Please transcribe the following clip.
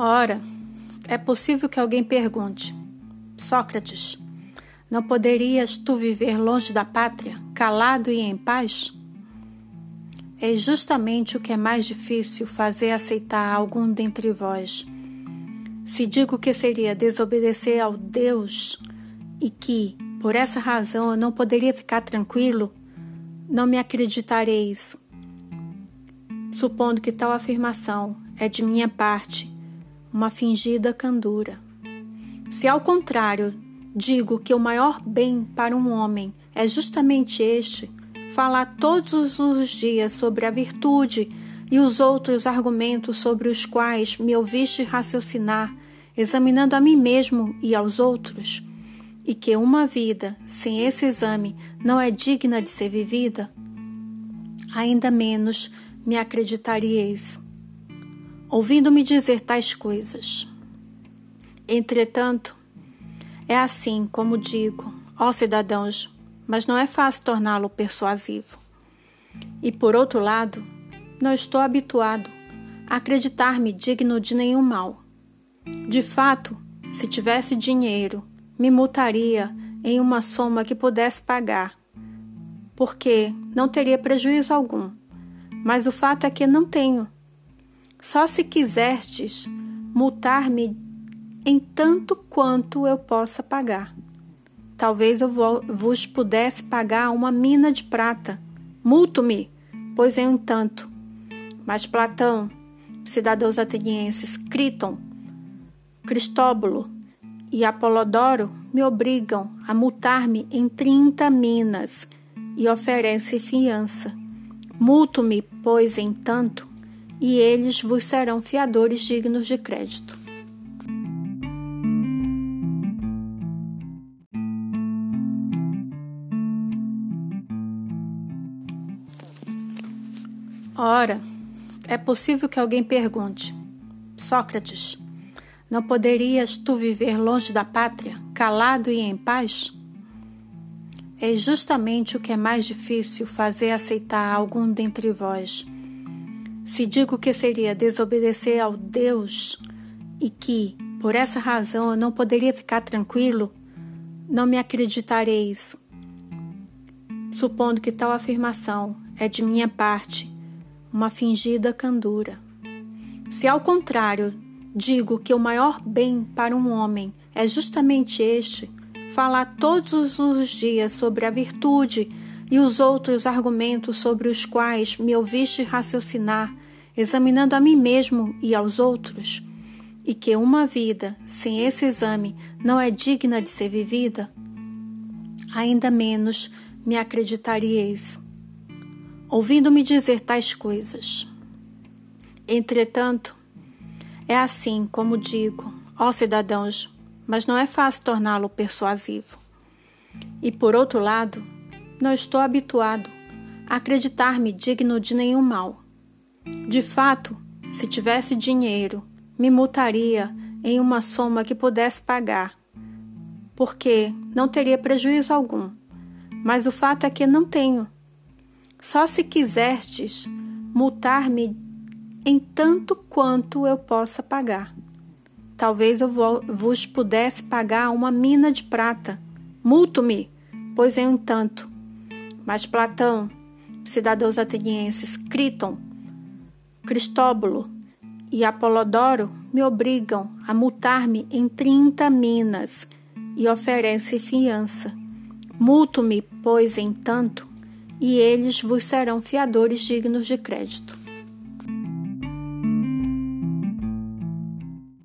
Ora, é possível que alguém pergunte: Sócrates, não poderias tu viver longe da pátria, calado e em paz? É justamente o que é mais difícil fazer aceitar algum dentre vós. Se digo que seria desobedecer ao Deus e que, por essa razão, eu não poderia ficar tranquilo, não me acreditareis. Supondo que tal afirmação é de minha parte uma fingida candura. Se ao contrário digo que o maior bem para um homem é justamente este, falar todos os dias sobre a virtude e os outros argumentos sobre os quais me ouviste raciocinar, examinando a mim mesmo e aos outros, e que uma vida sem esse exame não é digna de ser vivida, ainda menos me acreditaríeis ouvindo-me dizer tais coisas. Entretanto, é assim como digo, ó cidadãos, mas não é fácil torná-lo persuasivo. E por outro lado, não estou habituado a acreditar-me digno de nenhum mal. De fato, se tivesse dinheiro, me multaria em uma soma que pudesse pagar, porque não teria prejuízo algum. Mas o fato é que não tenho só se quiserdes multar-me em tanto quanto eu possa pagar. Talvez eu vos pudesse pagar uma mina de prata. Multo-me, pois em um tanto. Mas Platão, cidadãos atenienses, Criton, Cristóbulo e Apolodoro me obrigam a multar-me em trinta minas e oferecem fiança. Multo-me, pois, em tanto, e eles vos serão fiadores dignos de crédito. Ora, é possível que alguém pergunte: Sócrates, não poderias tu viver longe da pátria, calado e em paz? É justamente o que é mais difícil fazer aceitar algum dentre vós se digo que seria desobedecer ao Deus e que, por essa razão, eu não poderia ficar tranquilo, não me acreditareis. Supondo que tal afirmação é de minha parte uma fingida candura. Se ao contrário digo que o maior bem para um homem é justamente este, falar todos os dias sobre a virtude e os outros argumentos sobre os quais me ouviste raciocinar, examinando a mim mesmo e aos outros, e que uma vida sem esse exame não é digna de ser vivida, ainda menos me acreditaríeis, ouvindo-me dizer tais coisas. Entretanto, é assim como digo, ó cidadãos, mas não é fácil torná-lo persuasivo. E por outro lado, não estou habituado a acreditar-me digno de nenhum mal. De fato, se tivesse dinheiro, me multaria em uma soma que pudesse pagar, porque não teria prejuízo algum. Mas o fato é que não tenho. Só se quiserdes multar-me em tanto quanto eu possa pagar. Talvez eu vos pudesse pagar uma mina de prata. Multo-me, pois em um tanto. Mas Platão, cidadãos atenienses, Criton, Cristóbulo e Apolodoro me obrigam a multar-me em trinta minas e oferecem fiança. Multo-me, pois, em tanto, e eles vos serão fiadores dignos de crédito.